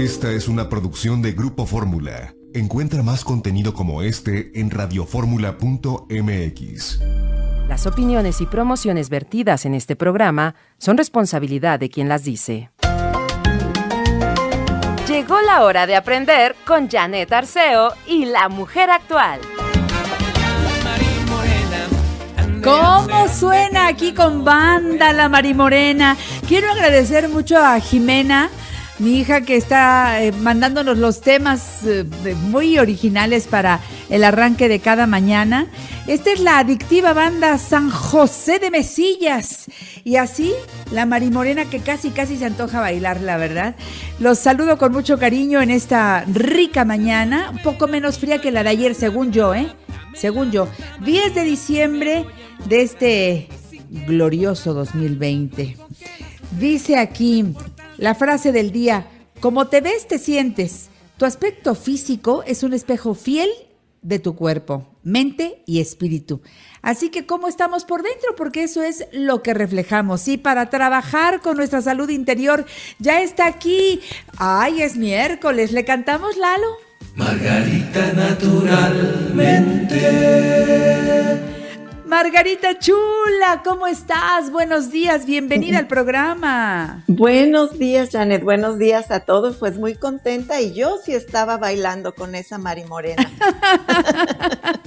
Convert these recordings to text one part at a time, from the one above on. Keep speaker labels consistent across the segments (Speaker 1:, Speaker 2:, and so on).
Speaker 1: Esta es una producción de Grupo Fórmula. Encuentra más contenido como este en radioformula.mx.
Speaker 2: Las opiniones y promociones vertidas en este programa son responsabilidad de quien las dice. Llegó la hora de aprender con Janet Arceo y la mujer actual.
Speaker 3: ¿Cómo suena aquí con banda la Marimorena? Quiero agradecer mucho a Jimena, mi hija que está eh, mandándonos los temas eh, muy originales para el arranque de cada mañana. Esta es la adictiva banda San José de Mesillas. Y así, la Marimorena que casi, casi se antoja bailar, la verdad. Los saludo con mucho cariño en esta rica mañana, un poco menos fría que la de ayer, según yo, ¿eh? Según yo. 10 de diciembre de este glorioso 2020. Dice aquí la frase del día, como te ves, te sientes. Tu aspecto físico es un espejo fiel de tu cuerpo, mente y espíritu. Así que, ¿cómo estamos por dentro? Porque eso es lo que reflejamos. Y para trabajar con nuestra salud interior, ya está aquí. Ay, es miércoles. ¿Le cantamos, Lalo?
Speaker 4: Margarita naturalmente.
Speaker 3: Margarita Chula, ¿cómo estás? Buenos días, bienvenida al programa.
Speaker 5: Buenos días, Janet, buenos días a todos. Pues muy contenta y yo sí estaba bailando con esa Mari Morena.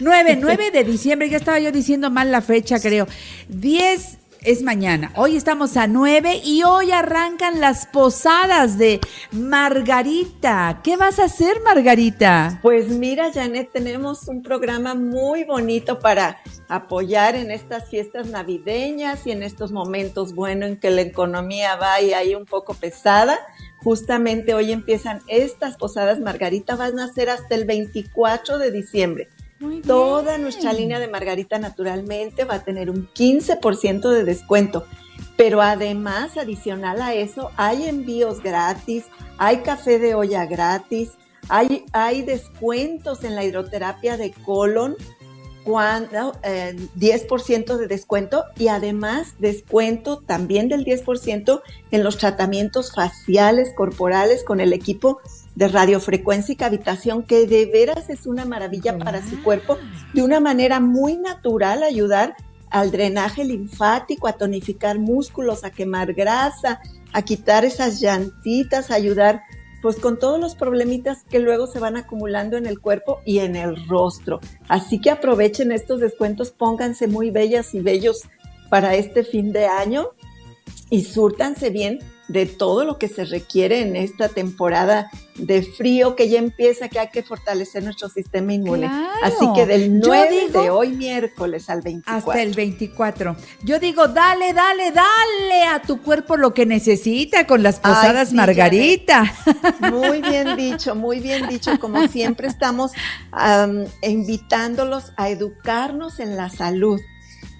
Speaker 3: 9, 9 de diciembre, ya estaba yo diciendo mal la fecha, creo. 10 es mañana. Hoy estamos a 9 y hoy arrancan las posadas de Margarita. ¿Qué vas a hacer, Margarita?
Speaker 5: Pues mira, Janet, tenemos un programa muy bonito para apoyar en estas fiestas navideñas y en estos momentos, bueno, en que la economía va y ahí un poco pesada. Justamente hoy empiezan estas posadas Margarita, van a ser hasta el 24 de diciembre. Toda nuestra línea de Margarita naturalmente va a tener un 15% de descuento. Pero además, adicional a eso, hay envíos gratis, hay café de olla gratis, hay, hay descuentos en la hidroterapia de colon, cuando, 10% eh, de descuento y además descuento también del 10% en los tratamientos faciales corporales con el equipo de radiofrecuencia y cavitación, que de veras es una maravilla para su cuerpo, de una manera muy natural ayudar al drenaje linfático, a tonificar músculos, a quemar grasa, a quitar esas llantitas, a ayudar pues con todos los problemitas que luego se van acumulando en el cuerpo y en el rostro. Así que aprovechen estos descuentos, pónganse muy bellas y bellos para este fin de año y súrtanse bien de todo lo que se requiere en esta temporada de frío que ya empieza, que hay que fortalecer nuestro sistema inmune. Así que del 9 de hoy miércoles al 24.
Speaker 3: Hasta el 24. Yo digo, dale, dale, dale a tu cuerpo lo que necesita con las posadas Margarita.
Speaker 5: Muy bien dicho, muy bien dicho. Como siempre estamos invitándolos a educarnos en la salud.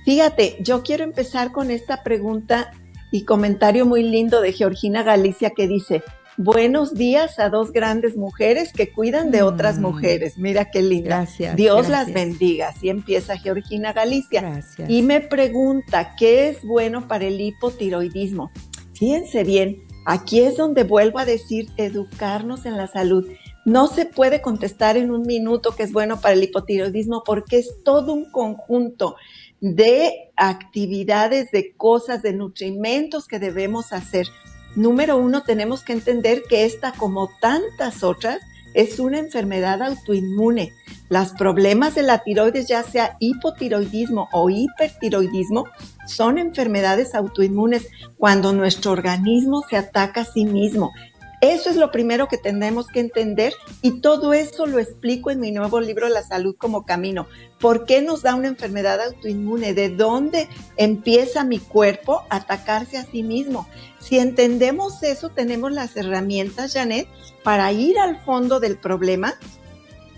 Speaker 5: Fíjate, yo quiero empezar con esta pregunta y comentario muy lindo de Georgina Galicia que dice, buenos días a dos grandes mujeres que cuidan de otras mm. mujeres. Mira qué linda.
Speaker 3: Gracias.
Speaker 5: Dios las bendiga. Así empieza Georgina Galicia. Gracias. Y me pregunta, ¿qué es bueno para el hipotiroidismo? Fíjense bien, aquí es donde vuelvo a decir educarnos en la salud. No se puede contestar en un minuto que es bueno para el hipotiroidismo porque es todo un conjunto de actividades, de cosas, de nutrimentos que debemos hacer. Número uno, tenemos que entender que esta, como tantas otras, es una enfermedad autoinmune. Los problemas de la tiroides, ya sea hipotiroidismo o hipertiroidismo, son enfermedades autoinmunes cuando nuestro organismo se ataca a sí mismo. Eso es lo primero que tenemos que entender y todo eso lo explico en mi nuevo libro La salud como camino. ¿Por qué nos da una enfermedad autoinmune? ¿De dónde empieza mi cuerpo a atacarse a sí mismo? Si entendemos eso, tenemos las herramientas, Janet, para ir al fondo del problema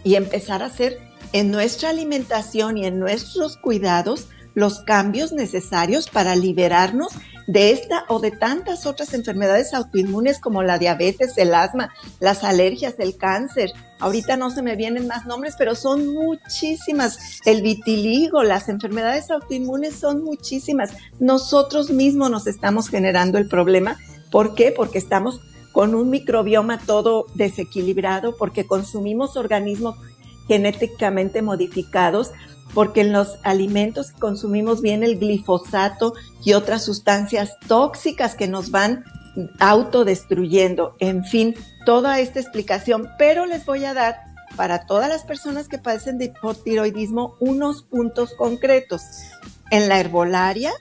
Speaker 5: y empezar a hacer en nuestra alimentación y en nuestros cuidados los cambios necesarios para liberarnos de esta o de tantas otras enfermedades autoinmunes como la diabetes, el asma, las alergias, el cáncer. Ahorita no se me vienen más nombres, pero son muchísimas. El vitiligo, las enfermedades autoinmunes son muchísimas. Nosotros mismos nos estamos generando el problema. ¿Por qué? Porque estamos con un microbioma todo desequilibrado porque consumimos organismos genéticamente modificados, porque en los alimentos que consumimos viene el glifosato y otras sustancias tóxicas que nos van autodestruyendo. En fin, toda esta explicación, pero les voy a dar para todas las personas que padecen de hipotiroidismo unos puntos concretos. En la herbolaria,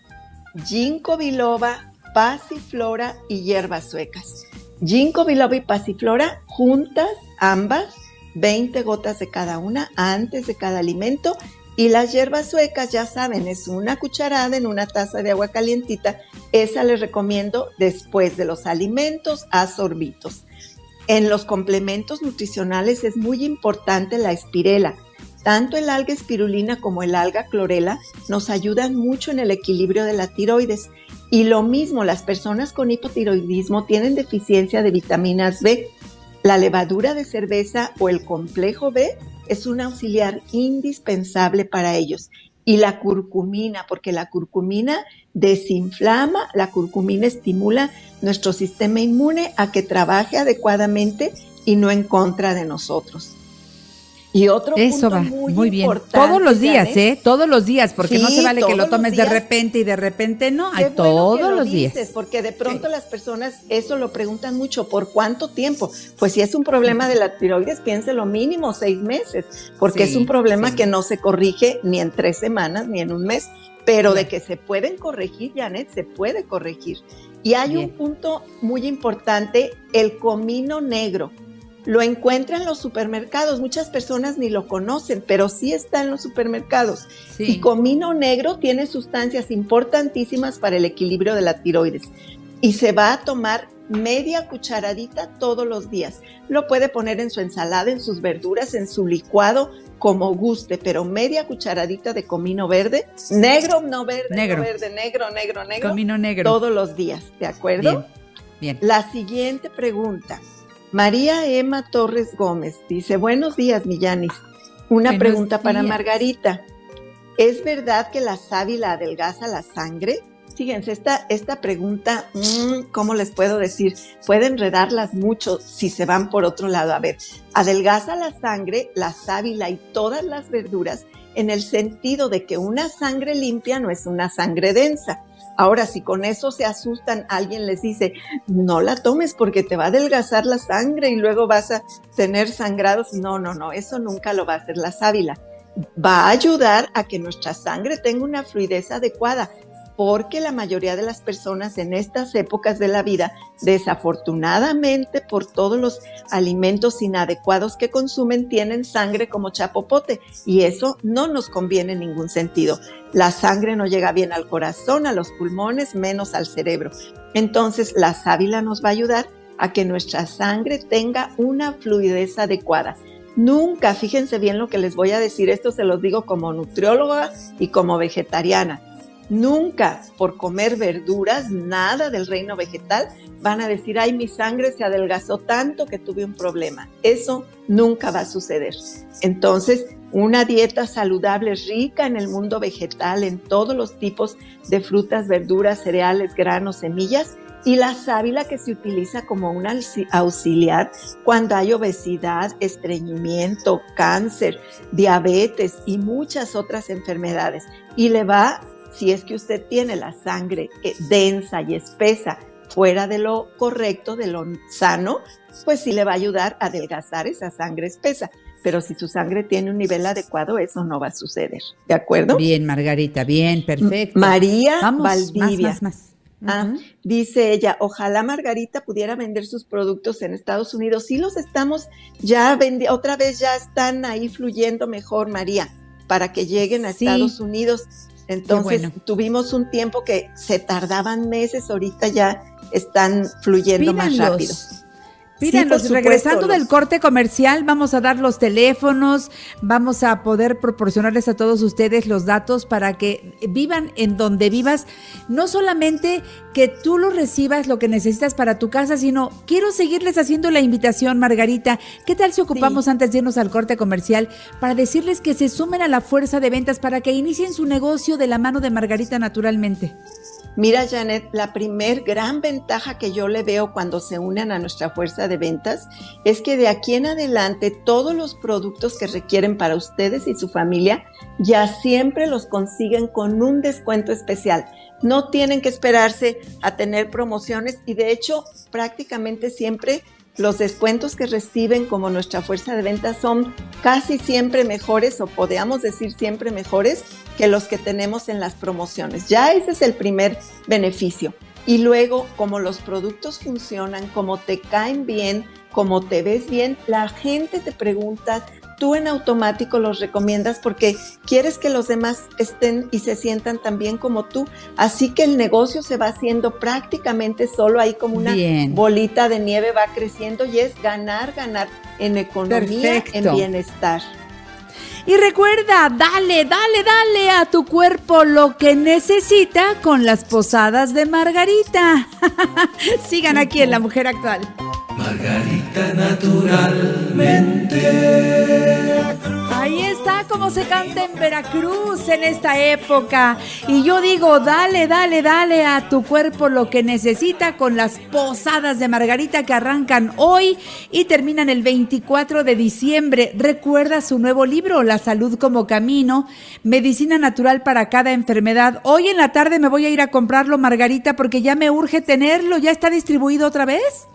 Speaker 5: ginkgo biloba, pasiflora y hierbas suecas. Ginkgo biloba y pasiflora juntas, ambas, 20 gotas de cada una antes de cada alimento. Y las hierbas suecas, ya saben, es una cucharada en una taza de agua calientita. Esa les recomiendo después de los alimentos a sorbitos. En los complementos nutricionales es muy importante la espirela. Tanto el alga espirulina como el alga clorela nos ayudan mucho en el equilibrio de la tiroides. Y lo mismo, las personas con hipotiroidismo tienen deficiencia de vitaminas B. La levadura de cerveza o el complejo B es un auxiliar indispensable para ellos. Y la curcumina, porque la curcumina desinflama, la curcumina estimula nuestro sistema inmune a que trabaje adecuadamente y no en contra de nosotros.
Speaker 3: Y otro Eso punto va, muy, bien. Todos los días, ¿eh? Todos los días, porque no se vale que lo tomes de repente y de repente no. Hay todos los días.
Speaker 5: Porque de pronto las personas eso lo preguntan mucho. ¿Por cuánto tiempo? Pues si es un problema de la tiroides, piense lo mínimo seis meses, porque es un problema que no se corrige ni en tres semanas ni en un mes. Pero de que se pueden corregir, Janet, se puede corregir. Y hay un punto muy importante, el comino negro. Lo encuentra en los supermercados, muchas personas ni lo conocen, pero sí está en los supermercados. Y comino negro tiene sustancias importantísimas para el equilibrio de la tiroides. Y se va a tomar media cucharadita todos los días. Lo puede poner en su ensalada, en sus verduras, en su licuado, como guste, pero media cucharadita de comino verde, negro, no verde, negro. verde, negro, negro, negro.
Speaker 3: Comino negro.
Speaker 5: Todos los días, ¿de acuerdo?
Speaker 3: Bien.
Speaker 5: La siguiente pregunta. María Emma Torres Gómez dice, buenos días, Millanis. Una pregunta para Margarita. ¿Es verdad que la sábila adelgaza la sangre? Fíjense, esta, esta pregunta, mm, ¿cómo les puedo decir? Puede enredarlas mucho si se van por otro lado. A ver, adelgaza la sangre, la sábila y todas las verduras en el sentido de que una sangre limpia no es una sangre densa. Ahora, si con eso se asustan, alguien les dice, no la tomes porque te va a adelgazar la sangre y luego vas a tener sangrados. No, no, no, eso nunca lo va a hacer la sábila. Va a ayudar a que nuestra sangre tenga una fluidez adecuada porque la mayoría de las personas en estas épocas de la vida, desafortunadamente por todos los alimentos inadecuados que consumen, tienen sangre como chapopote y eso no nos conviene en ningún sentido. La sangre no llega bien al corazón, a los pulmones, menos al cerebro. Entonces la sábila nos va a ayudar a que nuestra sangre tenga una fluidez adecuada. Nunca, fíjense bien lo que les voy a decir, esto se los digo como nutrióloga y como vegetariana Nunca por comer verduras, nada del reino vegetal, van a decir, ay, mi sangre se adelgazó tanto que tuve un problema. Eso nunca va a suceder. Entonces, una dieta saludable, rica en el mundo vegetal, en todos los tipos de frutas, verduras, cereales, granos, semillas, y la sábila que se utiliza como un auxiliar cuando hay obesidad, estreñimiento, cáncer, diabetes y muchas otras enfermedades. Y le va si es que usted tiene la sangre eh, densa y espesa fuera de lo correcto, de lo sano, pues sí le va a ayudar a adelgazar esa sangre espesa. Pero si su sangre tiene un nivel adecuado, eso no va a suceder. ¿De acuerdo?
Speaker 3: Bien, Margarita, bien, perfecto.
Speaker 5: María Valdivia. Ah, dice ella, ojalá Margarita pudiera vender sus productos en Estados Unidos. Sí los estamos ya vendiendo, otra vez ya están ahí fluyendo mejor, María, para que lleguen a Estados Unidos. Entonces tuvimos un tiempo que se tardaban meses, ahorita ya están fluyendo más rápido.
Speaker 3: Pídanos, regresando del corte comercial, vamos a dar los teléfonos, vamos a poder proporcionarles a todos ustedes los datos para que vivan en donde vivas. No solamente que tú lo recibas lo que necesitas para tu casa, sino quiero seguirles haciendo la invitación, Margarita. ¿Qué tal si ocupamos antes de irnos al corte comercial para decirles que se sumen a la fuerza de ventas para que inicien su negocio de la mano de Margarita naturalmente?
Speaker 5: Mira, Janet, la primer gran ventaja que yo le veo cuando se unen a nuestra fuerza de ventas es que de aquí en adelante todos los productos que requieren para ustedes y su familia ya siempre los consiguen con un descuento especial. No tienen que esperarse a tener promociones y de hecho prácticamente siempre los descuentos que reciben como nuestra fuerza de ventas son casi siempre mejores o podríamos decir siempre mejores que los que tenemos en las promociones. Ya ese es el primer beneficio. Y luego, como los productos funcionan, como te caen bien, como te ves bien, la gente te pregunta, tú en automático los recomiendas porque quieres que los demás estén y se sientan tan bien como tú. Así que el negocio se va haciendo prácticamente solo ahí como una bolita de nieve va creciendo y es ganar, ganar en economía, en bienestar.
Speaker 3: Y recuerda, dale, dale, dale a tu cuerpo lo que necesita con las posadas de Margarita. Sigan aquí en La Mujer Actual.
Speaker 4: Margarita naturalmente.
Speaker 3: Ahí está como se canta en Veracruz en esta época. Y yo digo, dale, dale, dale a tu cuerpo lo que necesita con las posadas de Margarita que arrancan hoy y terminan el 24 de diciembre. Recuerda su nuevo libro, La salud como camino, medicina natural para cada enfermedad. Hoy en la tarde me voy a ir a comprarlo, Margarita, porque ya me urge tenerlo. ¿Ya está distribuido otra vez?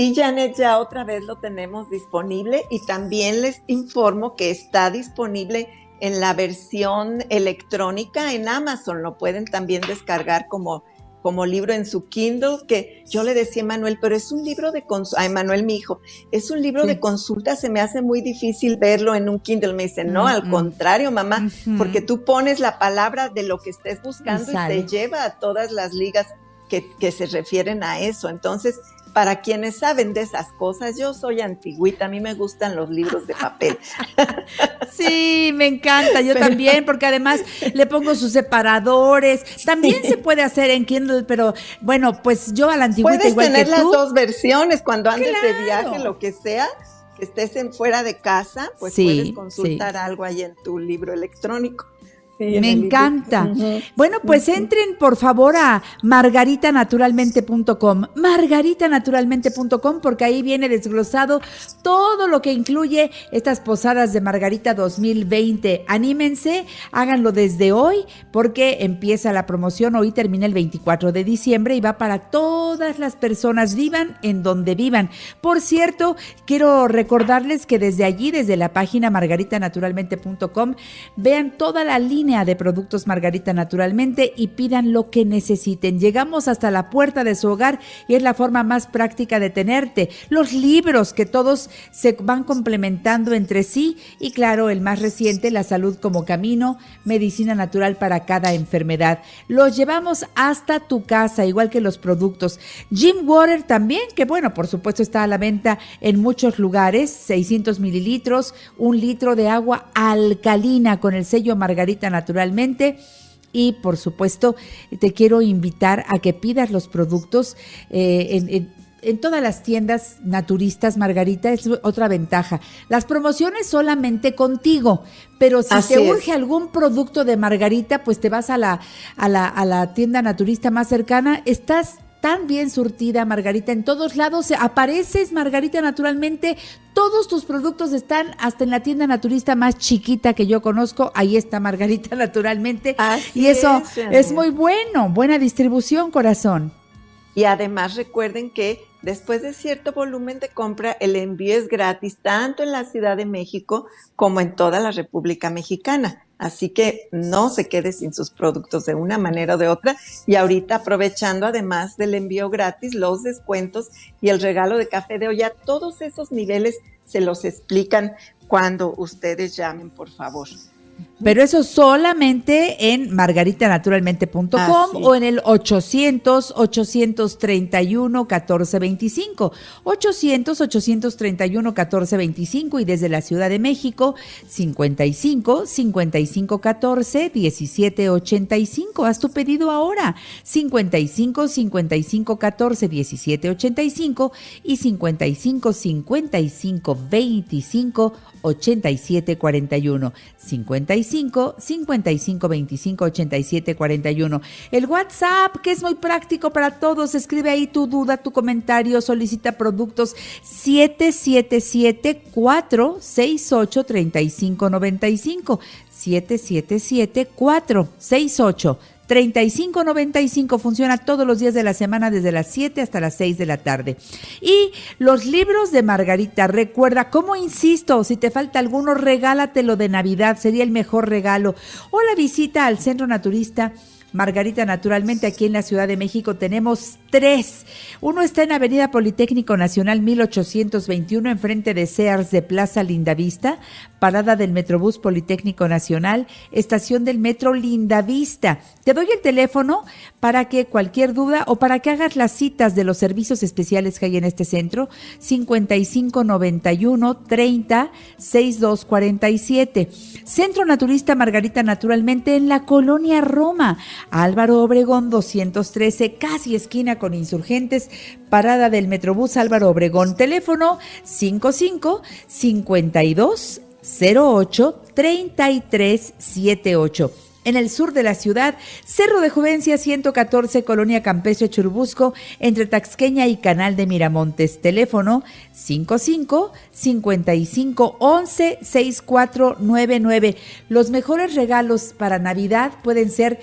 Speaker 5: Sí, Janet, ya otra vez lo tenemos disponible y también les informo que está disponible en la versión electrónica en Amazon. Lo pueden también descargar como, como libro en su Kindle, que yo le decía a Manuel, pero es un libro de consulta, a Manuel mi hijo, es un libro de consulta, se me hace muy difícil verlo en un Kindle. Me dice, no, al contrario, mamá, porque tú pones la palabra de lo que estés buscando y, te lleva a todas las ligas que, que, se refieren a eso. Entonces, para quienes saben de esas cosas, yo soy antigüita, a mí me gustan los libros de papel.
Speaker 3: Sí, me encanta, yo también, porque además le pongo sus separadores. También se puede hacer en Kindle, pero bueno, pues yo a la antigüita
Speaker 5: Puedes
Speaker 3: igual
Speaker 5: tener
Speaker 3: que
Speaker 5: las
Speaker 3: tú.
Speaker 5: dos versiones, cuando andes de viaje, lo que sea, que estés en fuera de casa, pues
Speaker 3: Sí,
Speaker 5: puedes consultar algo ahí en tu libro electrónico. Sí,
Speaker 3: Me encanta. Bueno, pues entren por favor a margaritanaturalmente.com, margaritanaturalmente.com, porque ahí viene desglosado todo lo que incluye estas posadas de Margarita 2020. Anímense, háganlo desde hoy, porque empieza la promoción. Hoy termina el 24 de diciembre y va para todas las personas, vivan en donde vivan. Por cierto, quiero recordarles que desde allí, desde la página margaritanaturalmente.com, vean toda la línea de productos Margarita Naturalmente y pidan lo que necesiten. Llegamos hasta la puerta de su hogar y es la forma más práctica de tenerte. Los libros que todos se van complementando entre sí y claro, el más reciente, La salud como camino, medicina natural para cada enfermedad. Los llevamos hasta tu casa, igual que los productos. Jim Water también, que bueno, por supuesto está a la venta en muchos lugares, 600 mililitros, un litro de agua alcalina con el sello Margarita Naturalmente. Y por supuesto, te quiero invitar a que pidas los productos eh, en, en- en todas las tiendas naturistas, Margarita, es otra ventaja. Las promociones solamente contigo, pero si
Speaker 5: Así
Speaker 3: te
Speaker 5: es.
Speaker 3: urge algún producto de Margarita, pues te vas a la, a la, a la tienda naturista más cercana. Estás tan bien surtida, Margarita, en todos lados apareces, Margarita, naturalmente. Todos tus productos están hasta en la tienda naturista más chiquita que yo conozco. Ahí está Margarita, naturalmente.
Speaker 5: Así
Speaker 3: y eso
Speaker 5: es
Speaker 3: muy bueno. Buena distribución, corazón.
Speaker 5: Y además recuerden que después de cierto volumen de compra, el envío es gratis tanto en la Ciudad de México como en toda la República Mexicana. Así que no se quede sin sus productos de una manera o de otra. Y ahorita aprovechando además del envío gratis, los descuentos y el regalo de café de olla, todos esos niveles se los explican cuando ustedes llamen, por favor.
Speaker 3: Pero eso solamente en margaritanaturalmente.com o en el 800 831 1425. 800 831 1425 y desde la Ciudad de México 55 55 14 17 85. Haz tu pedido ahora. 55 55 14 17 85 y 55 55 25 87 41. 55 55 55 25 87 41. El WhatsApp, que es muy práctico para todos, escribe ahí tu duda, tu comentario, solicita productos 777 468 3595 777 468 3595 funciona todos los días de la semana desde las 7 hasta las 6 de la tarde. Y los libros de Margarita, recuerda, como insisto, si te falta alguno, regálatelo de Navidad, sería el mejor regalo. O la visita al Centro Naturista Margarita, naturalmente aquí en la Ciudad de México tenemos tres. Uno está en Avenida Politécnico Nacional 1821, enfrente de Sears de Plaza Lindavista, parada del Metrobús Politécnico Nacional, estación del Metro Lindavista. Te doy el teléfono para que cualquier duda o para que hagas las citas de los servicios especiales que hay en este centro, 5591 30 6247. Centro Naturista Margarita, naturalmente en la colonia Roma. Álvaro Obregón 213, casi esquina con insurgentes, parada del Metrobús Álvaro Obregón, teléfono 55 52 08 3378 en el sur de la ciudad, Cerro de Juvencia 114, Colonia Campestre Churubusco, entre Taxqueña y Canal de Miramontes. Teléfono 55 55 11 6499. Los mejores regalos para Navidad pueden ser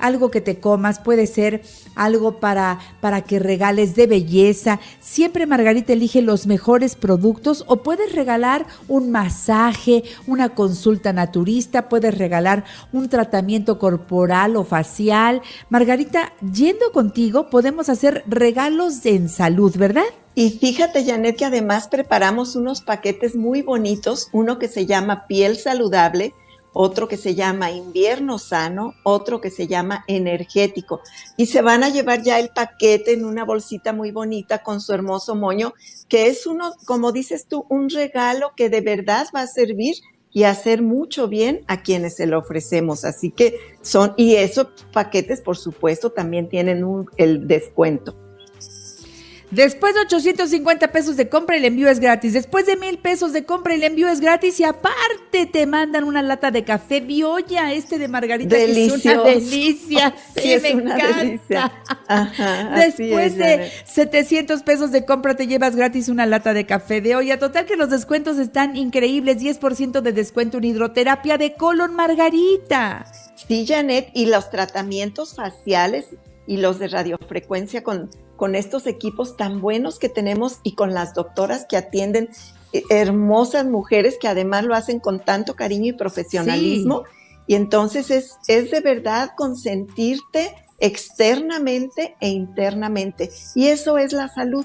Speaker 3: algo que te comas, puede ser algo para, para que regales de belleza. Siempre Margarita elige los mejores productos o puedes regalar un masaje, una consulta naturista, puedes regalar un tratamiento corporal o facial. Margarita, yendo contigo podemos hacer regalos en salud, ¿verdad?
Speaker 5: Y fíjate, Janet, que además preparamos unos paquetes muy bonitos, uno que se llama piel saludable, otro que se llama invierno sano, otro que se llama energético. Y se van a llevar ya el paquete en una bolsita muy bonita con su hermoso moño, que es uno, como dices tú, un regalo que de verdad va a servir y hacer mucho bien a quienes se lo ofrecemos. Así que son, y esos paquetes, por supuesto, también tienen el descuento.
Speaker 3: Después de 850 pesos de compra, el envío es gratis. Después de mil pesos de compra, el envío es gratis. Y aparte te mandan una lata de café Bioya, este de Margarita, que es una delicia. sí, me encanta. Después de 700 pesos de compra, te llevas gratis una lata de café de olla. Total que los descuentos están increíbles. 10% de descuento en hidroterapia de colon Margarita.
Speaker 5: Sí, Janet, y los tratamientos faciales y los de radiofrecuencia con con estos equipos tan buenos que tenemos y con las doctoras que atienden eh, hermosas mujeres que además lo hacen con tanto cariño y profesionalismo. Y entonces es, es de verdad consentirte externamente e internamente. Y eso es la salud.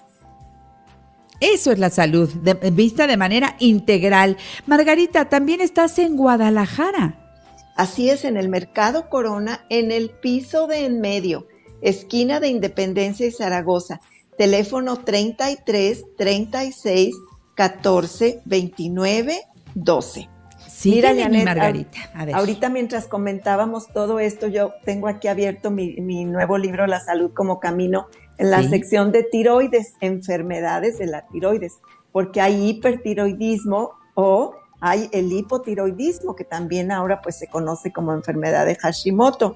Speaker 3: Eso es la salud, vista de manera integral. Margarita, también estás en Guadalajara.
Speaker 5: Así es, en el Mercado Corona, en el piso de en medio esquina de Independencia y Zaragoza. Teléfono 33 36 14 29 12.
Speaker 3: Sí, Mira, Margarita.
Speaker 5: Ahorita mientras comentábamos todo esto, yo tengo aquí abierto mi, nuevo libro La salud como camino en la sección de tiroides, enfermedades de la tiroides, porque hay hipertiroidismo o hay el hipotiroidismo, que también ahora pues se conoce como enfermedad de Hashimoto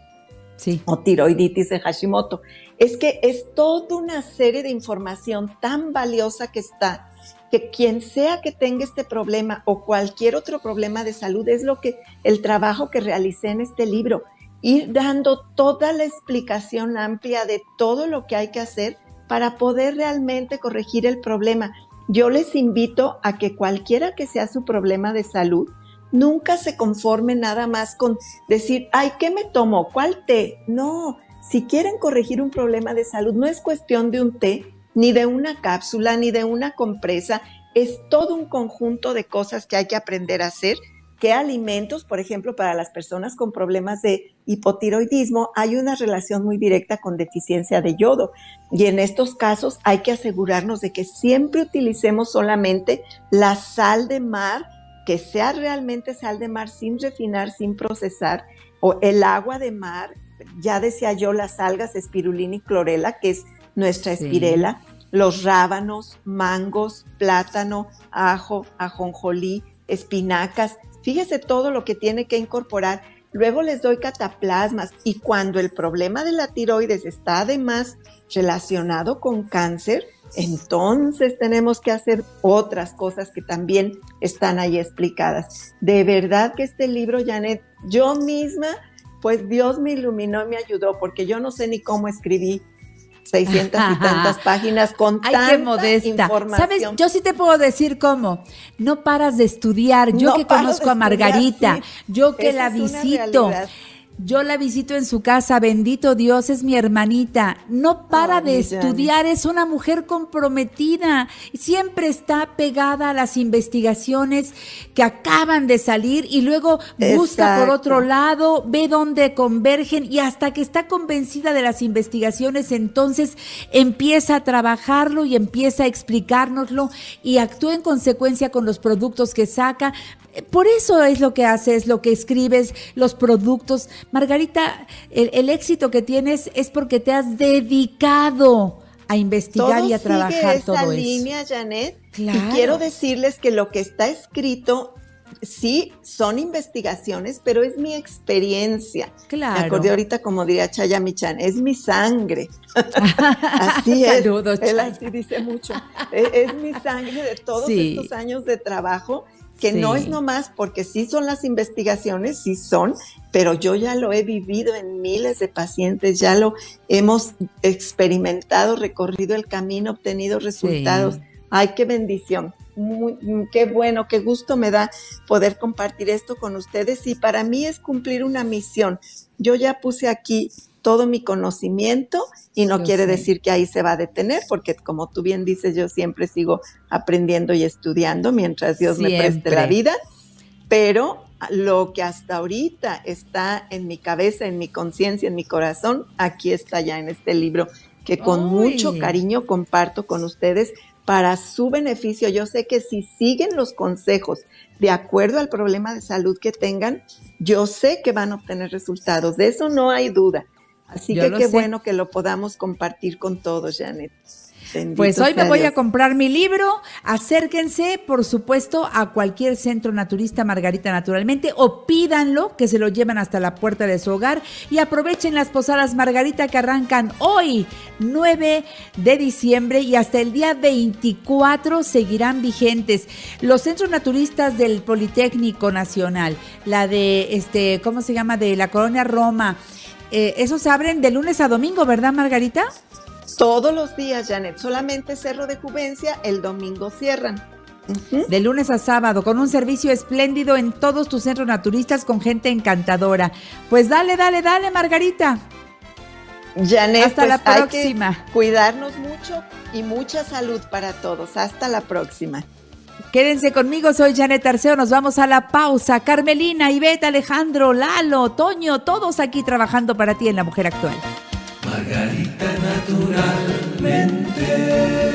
Speaker 5: o tiroiditis de Hashimoto. Es que es toda una serie de información tan valiosa que está, que quien sea que tenga este problema o cualquier otro problema de salud es lo que el trabajo que realicé en este libro, ir dando toda la explicación amplia de todo lo que hay que hacer para poder realmente corregir el problema. Yo les invito a que cualquiera que sea su problema de salud, Nunca se conforme nada más con decir, ay, ¿qué me tomo? ¿Cuál té? No, si quieren corregir un problema de salud, no es cuestión de un té, ni de una cápsula, ni de una compresa, es todo un conjunto de cosas que hay que aprender a hacer. ¿Qué alimentos, por ejemplo, para las personas con problemas de hipotiroidismo, hay una relación muy directa con deficiencia de yodo? Y en estos casos hay que asegurarnos de que siempre utilicemos solamente la sal de mar que sea realmente sal de mar sin refinar, sin procesar, o el agua de mar, ya decía yo, las algas espirulina y clorela, que es nuestra espirela, los rábanos, mangos, plátano, ajo, ajonjolí, espinacas. fíjese todo lo que tiene que incorporar. Luego les doy cataplasmas y cuando el problema de la tiroides está además relacionado con cáncer, entonces tenemos que hacer otras cosas que también están ahí explicadas. De verdad que este libro, Janet, yo misma, pues Dios me iluminó y me ayudó, porque yo no sé ni cómo escribí 600 y tantas páginas con Ay, tanta qué modesta. ¿Sabes?
Speaker 3: Yo sí te puedo decir cómo. No paras de estudiar. Yo que conozco a Margarita, yo que la visito. Yo la visito en su casa, bendito Dios, es mi hermanita. No para de estudiar, es una mujer comprometida. Siempre está pegada a las investigaciones que acaban de salir y luego busca por otro lado, ve dónde convergen y hasta que está convencida de las investigaciones, entonces empieza a trabajarlo y empieza a explicárnoslo y actúa en consecuencia con los productos que saca. Por eso es lo que haces, lo que escribes, los productos. Margarita, el, éxito que tienes es porque te has dedicado a investigar y a trabajar
Speaker 5: esa
Speaker 3: todo
Speaker 5: línea, Janet. Y quiero decirles que lo que está escrito sí son investigaciones, pero es mi experiencia. Claro. Me acordé ahorita, como diría Chaya Michan, es mi sangre. así es. Saludos, Él así dice mucho. Es, mi sangre de todos estos años de trabajo que no es nomás porque sí son las investigaciones, sí son, pero yo ya lo he vivido en miles de pacientes, ya lo hemos experimentado, recorrido el camino, obtenido resultados. Ay, qué bendición. Muy, qué bueno, qué gusto me da poder compartir esto con ustedes y para mí es cumplir una misión. Yo ya puse aquí todo mi conocimiento y no quiere decir que ahí se va a detener, porque como tú bien dices, yo siempre sigo aprendiendo y estudiando mientras Dios me preste la vida, pero lo que hasta ahorita está en mi cabeza, en mi conciencia, en mi corazón, aquí está ya en este libro que con mucho cariño comparto con ustedes para su beneficio. Yo sé que si siguen los consejos de acuerdo al problema de salud que tengan, yo sé que van a obtener resultados. De eso no hay duda. Así que qué bueno que lo podamos compartir con todos, Janet.
Speaker 3: pues hoy me voy a comprar mi libro. Acérquense, por supuesto, a cualquier centro naturista Margarita Naturalmente o pídanlo, que se lo lleven hasta la puerta de su hogar y aprovechen las posadas Margarita que arrancan hoy, 9 de diciembre y hasta el día 24 seguirán vigentes. Los centros naturistas del Politécnico Nacional, la de este, ¿cómo se llama? De la colonia Roma eh, esos abren de lunes a domingo, ¿verdad, Margarita?
Speaker 5: Todos los días, Janet. Solamente Cerro de Juvencia, el domingo cierran.
Speaker 3: De lunes a sábado, con un servicio espléndido en todos tus centros naturistas con gente encantadora. Pues dale, dale, dale, Margarita.
Speaker 5: Janet, hasta la pues, próxima. cuidarnos mucho y mucha salud para todos. Hasta la próxima.
Speaker 3: Quédense conmigo, soy Janet Arceo, nos vamos a la pausa. Carmelina, Iveta, Alejandro, Lalo, Toño, todos aquí trabajando para ti en La Mujer Actual.
Speaker 4: Margarita naturalmente.